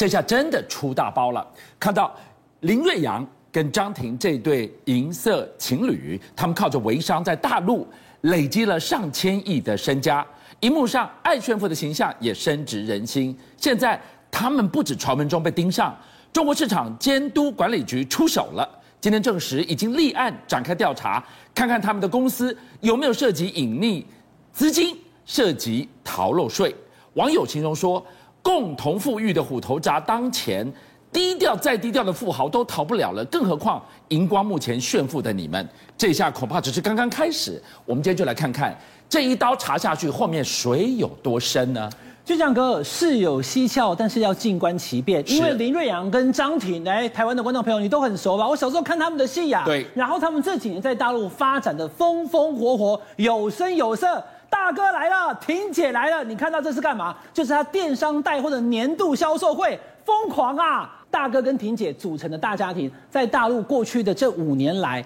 这下真的出大包了。看到林瑞阳跟张庭这对银色情侣，他们靠着微商在大陆累积了上千亿的身家，荧幕上爱炫富的形象也深植人心。现在他们不止传闻中被盯上，中国市场监督管理局出手了。今天证实已经立案展开调查，看看他们的公司有没有涉及隐匿资金、涉及逃漏税。网友形容说。共同富裕的虎头铡当前，低调再低调的富豪都逃不了了，更何况荧光幕前炫富的你们，这下恐怕只是刚刚开始。我们今天就来看看这一刀查下去，后面水有多深呢？俊相哥，事有蹊跷，但是要静观其变。因为林瑞阳跟张庭，哎，台湾的观众朋友你都很熟吧？我小时候看他们的戏呀、啊，对。然后他们这几年在大陆发展的风风火火，有声有色。大哥来了，婷姐来了，你看到这是干嘛？就是他电商带货的年度销售会，疯狂啊！大哥跟婷姐组成的大家庭，在大陆过去的这五年来，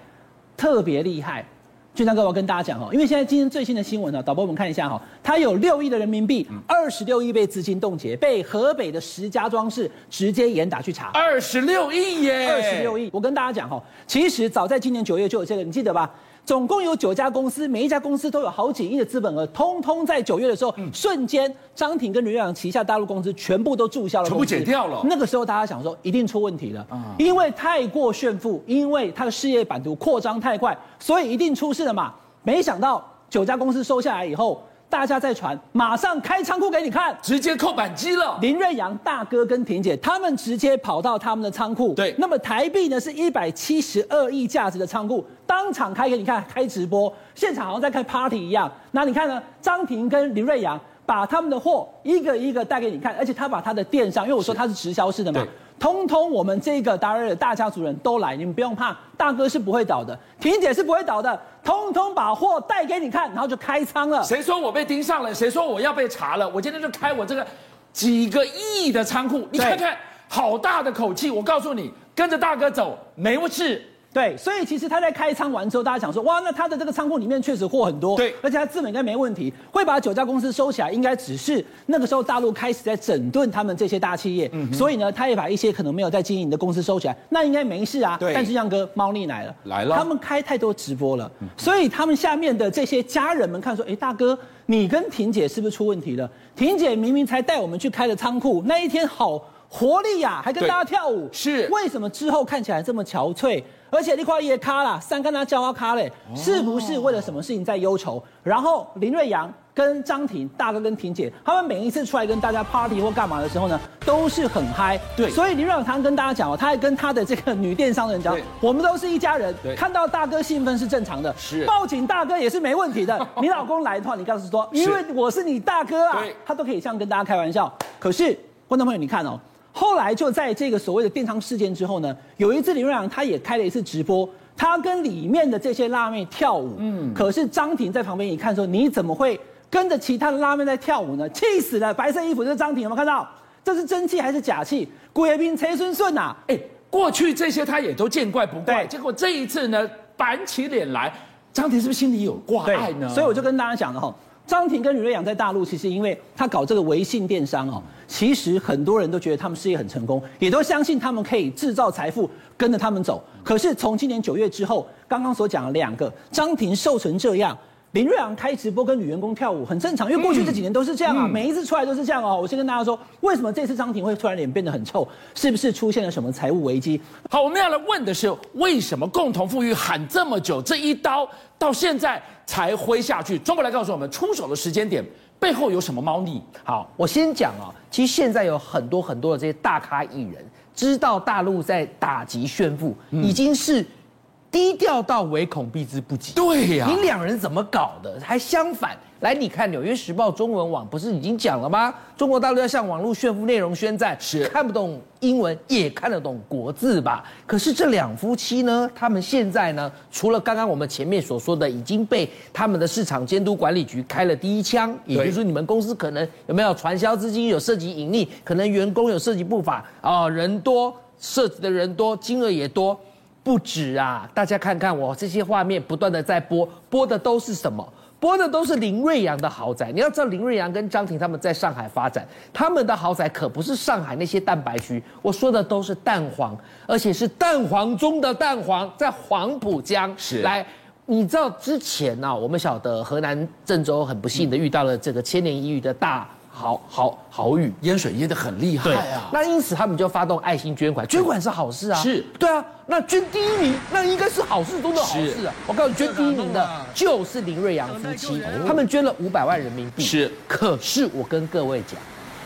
特别厉害。俊相哥，我要跟大家讲哦，因为现在今天最新的新闻呢，导播我们看一下哈，他有六亿的人民币，二十六亿被资金冻结，被河北的石家庄市直接严打去查。二十六亿耶！二十六亿，我跟大家讲哈，其实早在今年九月就有这个，你记得吧？总共有九家公司，每一家公司都有好几亿的资本额，通通在九月的时候，嗯、瞬间张庭跟林瑞阳旗下大陆公司全部都注销了，全部解掉了。那个时候大家想说，一定出问题了，嗯、因为太过炫富，因为他的事业版图扩张太快，所以一定出事了嘛。没想到九家公司收下来以后。大家在传，马上开仓库给你看，直接扣扳机了。林瑞阳大哥跟婷姐他们直接跑到他们的仓库，对，那么台币呢是一百七十二亿价值的仓库，当场开给你看，开直播，现场好像在开 party 一样。那你看呢？张婷跟林瑞阳把他们的货一个一个带给你看，而且他把他的电商，因为我说他是直销式的嘛。通通我们这个达尔的大家族人都来，你们不用怕，大哥是不会倒的，婷姐是不会倒的，通通把货带给你看，然后就开仓了。谁说我被盯上了？谁说我要被查了？我今天就开我这个几个亿的仓库，你看看，好大的口气！我告诉你，跟着大哥走，没事。对，所以其实他在开仓完之后，大家想说，哇，那他的这个仓库里面确实货很多，对，而且他资本应该没问题，会把九家公司收起来，应该只是那个时候大陆开始在整顿他们这些大企业，嗯，所以呢，他也把一些可能没有在经营的公司收起来，那应该没事啊。对，但是亮哥猫腻来了，来了，他们开太多直播了，所以他们下面的这些家人们看说，哎，大哥，你跟婷姐是不是出问题了？婷姐明明才带我们去开的仓库，那一天好活力呀，还跟大家跳舞，是为什么之后看起来这么憔悴？而且你块也卡了，三跟他叫他卡嘞，是不是为了什么事情在忧愁？然后林瑞阳跟张庭大哥跟婷姐，他们每一次出来跟大家 party 或干嘛的时候呢，都是很嗨。对，所以林瑞阳常跟大家讲哦，他还跟他的这个女电商的人讲，我们都是一家人。看到大哥兴奋是正常的，是报警大哥也是没问题的。你老公来的话，你告诉说，因为我是你大哥啊，他都可以这样跟大家开玩笑。可是观众朋友，你看哦。后来就在这个所谓的电商事件之后呢，有一次林瑞阳他也开了一次直播，他跟里面的这些辣妹跳舞。嗯，可是张庭在旁边一看说：“你怎么会跟着其他的辣妹在跳舞呢？”气死了！白色衣服这是张庭，有没有看到？这是真气还是假气？贵宾陈顺顺呐！哎，过去这些他也都见怪不怪，结果这一次呢，板起脸来，张庭是不是心里有挂碍呢？所以我就跟大家讲了哈。张庭跟李瑞阳在大陆，其实因为他搞这个微信电商哦，其实很多人都觉得他们事业很成功，也都相信他们可以制造财富，跟着他们走。可是从今年九月之后，刚刚所讲的两个，张庭瘦成这样。林瑞阳开直播跟女员工跳舞很正常，因为过去这几年都是这样啊，每一次出来都是这样哦。我先跟大家说，为什么这次张庭会突然脸变得很臭？是不是出现了什么财务危机？好，我们要来问的是，为什么共同富裕喊这么久，这一刀到现在才挥下去？中国来告诉我们，出手的时间点背后有什么猫腻？好，我先讲啊，其实现在有很多很多的这些大咖艺人，知道大陆在打击炫富，已经是。低调到唯恐避之不及。对呀，你两人怎么搞的？还相反，来，你看《纽约时报》中文网不是已经讲了吗？中国大陆要向网络炫富内容宣战，是看不懂英文也看得懂国字吧？可是这两夫妻呢，他们现在呢，除了刚刚我们前面所说的已经被他们的市场监督管理局开了第一枪，也就是说你们公司可能有没有传销资金有涉及隐匿，可能员工有涉及不法啊，人多涉及的人多，金额也多。不止啊！大家看看我这些画面，不断的在播，播的都是什么？播的都是林瑞阳的豪宅。你要知道，林瑞阳跟张庭他们在上海发展，他们的豪宅可不是上海那些蛋白区，我说的都是蛋黄，而且是蛋黄中的蛋黄，在黄浦江。是来，你知道之前呢、啊，我们晓得河南郑州很不幸的遇到了这个千年一遇的大。好好好雨，淹水淹得很厉害啊！那因此他们就发动爱心捐款，捐款是好事啊。是，对啊。那捐第一名，那应该是好事中的好事啊。我告诉你，捐第一名的就是林瑞阳夫妻，他们捐了五百万人民币。是，可是我跟各位讲，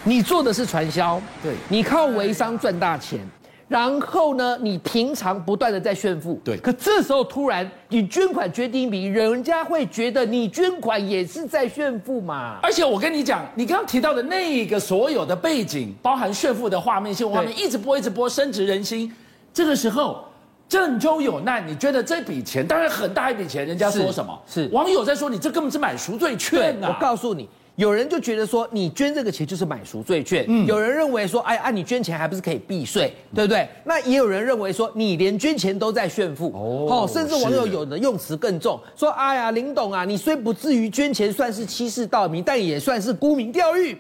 你做的是传销，对，你靠微商赚大钱。然后呢，你平常不断的在炫富，对。可这时候突然你捐款捐第一笔，人家会觉得你捐款也是在炫富嘛。而且我跟你讲，你刚刚提到的那个所有的背景，包含炫富的画面、新闻画面，一直播一直播，深植人心。这个时候，郑州有难，你觉得这笔钱当然很大一笔钱，人家说什么？是，是网友在说你这根本是买赎罪券啊！我告诉你。有人就觉得说，你捐这个钱就是买赎罪券。嗯，有人认为说，哎，按、啊、你捐钱还不是可以避税，对不对？那也有人认为说，你连捐钱都在炫富。哦，甚至网友有的用词更重，说，哎呀，林董啊，你虽不至于捐钱算是欺世盗名，但也算是沽名钓誉。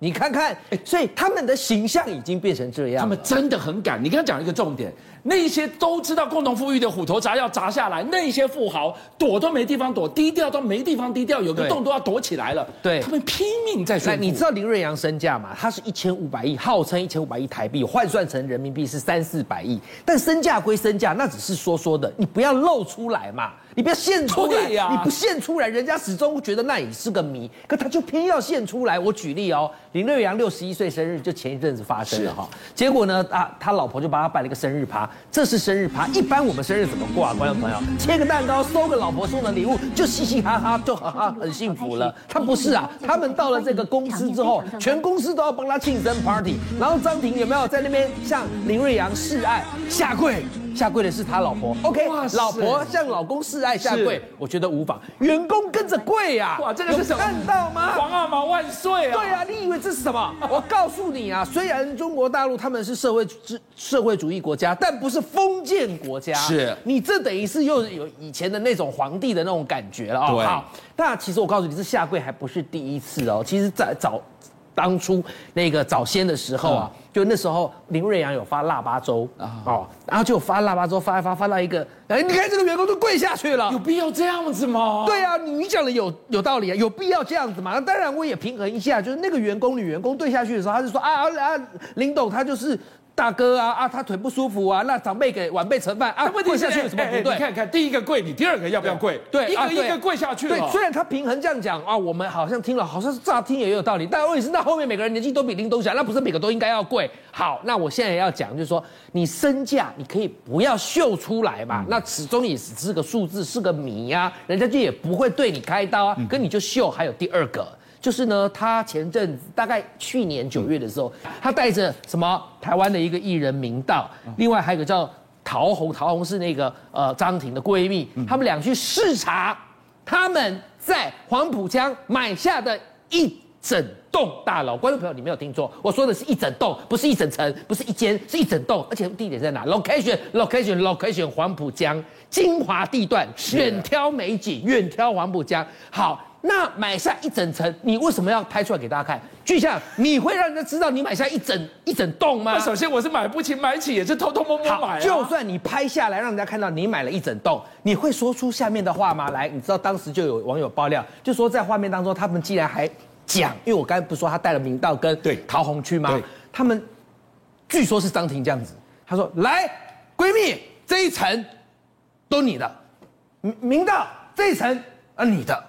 你看看，所以他们的形象已经变成这样。他们真的很敢。你刚刚讲一个重点，那些都知道共同富裕的虎头铡要砸下来，那些富豪躲都没地方躲，低调都没地方低调，有个洞都要躲起来了。对，他们拼命在说。你知道林瑞阳身价吗？他是一千五百亿，号称一千五百亿台币，换算成人民币是三四百亿。但身价归身价，那只是说说的，你不要露出来嘛。你不要现出来呀！你不现出来，人家始终觉得那也是个谜。可他就偏要现出来。我举例哦，林瑞阳六十一岁生日就前一阵子发生了哈。结果呢，啊，他老婆就帮他办了一个生日趴。这是生日趴，一般我们生日怎么过啊？观众朋友，切个蛋糕，收个老婆送的礼物，就嘻嘻哈哈，就哈哈很幸福了。他不是啊，他们到了这个公司之后，全公司都要帮他庆生 party。然后张庭有没有在那边向林瑞阳示爱下跪？下跪的是他老婆，OK，老婆向老公示爱下跪，我觉得无妨。员工跟着跪呀，哇，这个是什么？看到吗？皇阿玛万岁啊！对啊，你以为这是什么？我告诉你啊，虽然中国大陆他们是社会主社会主义国家，但不是封建国家。是，你这等于是又有以前的那种皇帝的那种感觉了啊。好，那其实我告诉你，这下跪还不是第一次哦。其实，在早当初那个早先的时候啊。就那时候，林瑞阳有发腊八粥啊，哦，然后就发腊八粥，发一发，发到一个，哎，你看这个员工都跪下去了，有必要这样子吗？对啊，你讲的有有道理啊，有必要这样子吗？那当然，我也平衡一下，就是那个员工女员工对下去的时候，他就说啊啊，林董他就是。大哥啊啊，他腿不舒服啊，那长辈给晚辈盛饭啊，跪下去有什么不对？你看看，第一个跪，你第二个要不要跪？对，一个一个跪下去。对，虽然他平衡这样讲啊，我们好像听了，好像是乍听也有道理，但问题是那后面每个人年纪都比林东小，那不是每个都应该要跪？好，那我现在要讲就是说，你身价你可以不要秀出来嘛，那始终也只是个数字，是个谜呀，人家就也不会对你开刀啊，跟你就秀。还有第二个。就是呢，他前阵子大概去年九月的时候，他带着什么台湾的一个艺人明道，另外还有个叫陶虹，陶虹是那个呃张庭的闺蜜，他们俩去视察他们在黄浦江买下的一整栋大楼。观众朋友，你没有听错，我说的是一整栋，不是一整层，不是一间，是一整栋，而且地点在哪？Location，Location，Location，黄浦江精华地段，远眺美景，远眺黄浦江，好。那买下一整层，你为什么要拍出来给大家看？巨象，你会让人家知道你买下一整一整栋吗？那首先我是买不起，买起也是偷偷摸摸买啊。就算你拍下来让人家看到你买了一整栋，你会说出下面的话吗？来，你知道当时就有网友爆料，就说在画面当中，他们竟然还讲，因为我刚才不是说他带了明道跟对陶虹去吗？他们据说是张庭这样子，他说：“来，闺蜜这一层都你的，明明道这一层啊你的。”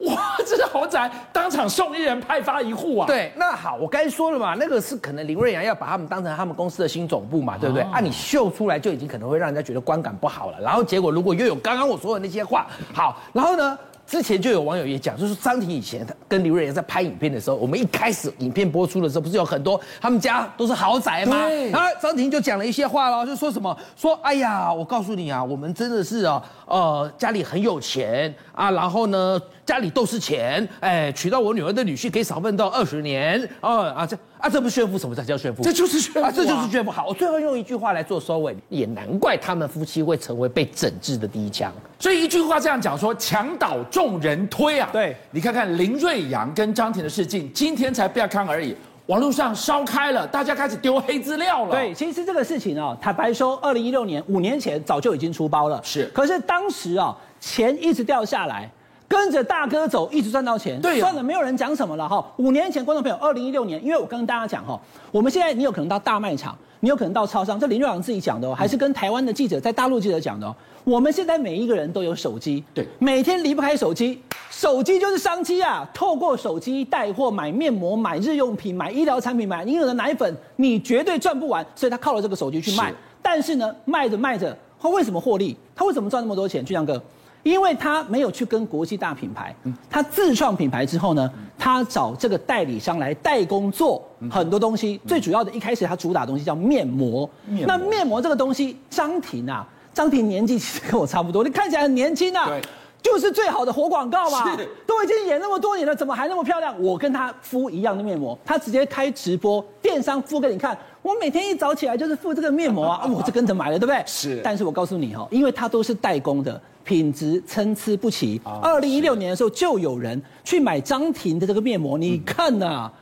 哇，这是豪宅，当场送一人派发一户啊！对，那好，我刚才说了嘛，那个是可能林瑞阳要把他们当成他们公司的新总部嘛，对不对？啊，你秀出来就已经可能会让人家觉得观感不好了。然后结果如果又有刚刚我说的那些话，好，然后呢？之前就有网友也讲，就是张庭以前他跟刘瑞阳在拍影片的时候，我们一开始影片播出的时候，不是有很多他们家都是豪宅吗？对。然后张庭就讲了一些话喽，就说什么说，哎呀，我告诉你啊，我们真的是啊，呃，家里很有钱啊，然后呢，家里都是钱，哎，娶到我女儿的女婿可以少奋斗二十年，哦啊这啊这不炫富，什么才叫炫富？这就是炫富啊，这就是炫富。好，我最后用一句话来做收尾，也难怪他们夫妻会成为被整治的第一枪。所以一句话这样讲说，墙倒众人推啊。对，你看看林瑞阳跟张庭的事情，今天才不要看而已。网络上烧开了，大家开始丢黑资料了。对，其实这个事情啊，坦白说，二零一六年五年前早就已经出包了。是，可是当时啊，钱一直掉下来，跟着大哥走，一直赚到钱。对、啊，算了，没有人讲什么了哈。五年前，观众朋友，二零一六年，因为我跟大家讲哈，我们现在你有可能到大卖场，你有可能到超商，这林瑞阳自己讲的哦，还是跟台湾的记者在大陆记者讲的哦。我们现在每一个人都有手机，对，每天离不开手机，手机就是商机啊！透过手机带货、买面膜、买日用品、买医疗产品、买婴儿的奶粉，你绝对赚不完。所以他靠了这个手机去卖。是但是呢，卖着卖着，他为什么获利？他为什么赚那么多钱？俊相哥，因为他没有去跟国际大品牌，他自创品牌之后呢，他找这个代理商来代工做很多东西。最主要的一开始，他主打的东西叫面膜。面膜那面膜这个东西，张婷啊。张婷年纪其实跟我差不多，你看起来很年轻啊，对，就是最好的活广告嘛，是，都已经演那么多年了，怎么还那么漂亮？我跟他敷一样的面膜，他直接开直播，电商敷给你看，我每天一早起来就是敷这个面膜啊，我就跟着买了，对不对？是，但是我告诉你哦，因为它都是代工的，品质参差不齐。二零一六年的时候就有人去买张婷的这个面膜，你看呐、啊。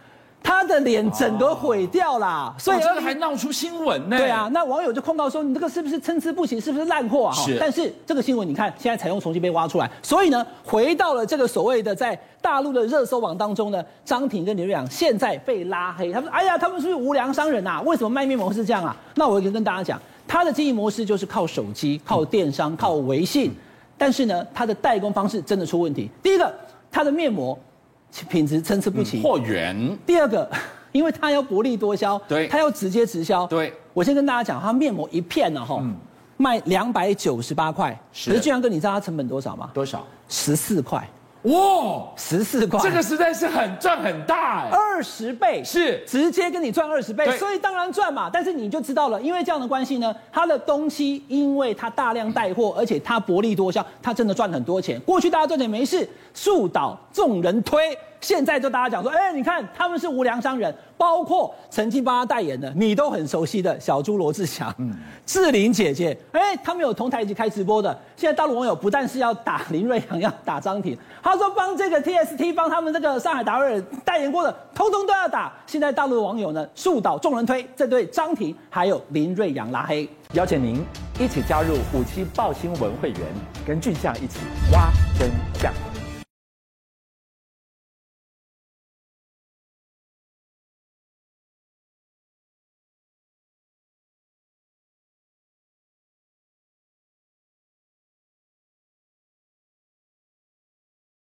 他的脸整个毁掉啦，所以这个还闹出新闻呢。对啊，那网友就控告说，你这个是不是参差不齐，是不是烂货啊？是。但是这个新闻你看，现在采用重新被挖出来，所以呢，回到了这个所谓的在大陆的热搜网当中呢，张庭跟刘瑞阳现在被拉黑。他们说，哎呀，他们是不是无良商人啊？为什么卖面膜是这样啊？那我可以跟大家讲，他的经营模式就是靠手机、靠电商、靠微信，但是呢，它的代工方式真的出问题。第一个，它的面膜。品质参差不齐，货源。第二个，因为它要薄利多销，对，他要直接直销。对，我先跟大家讲，它面膜一片呢，哈，卖两百九十八块。是。可是俊相哥，你知道它成本多少吗？多少？十四块。哇，十四块，这个实在是很赚很大哎，二十倍是直接跟你赚二十倍，所以当然赚嘛。但是你就知道了，因为这样的关系呢，他的东西因为他大量带货，而且他薄利多销，他真的赚很多钱。过去大家赚钱没事，树倒众人推。现在就大家讲说，哎，你看他们是无良商人，包括曾经帮他代言的，你都很熟悉的小猪罗志祥、嗯、志玲姐姐，哎，他们有同台一起开直播的。现在大陆网友不但是要打林瑞阳，要打张庭，他说帮这个 TST 帮他们这个上海达尔尔代言过的，通通都要打。现在大陆的网友呢，树倒众人推，这对张庭还有林瑞阳拉黑。邀请您一起加入五七报新闻会员，跟俊相一起挖真相。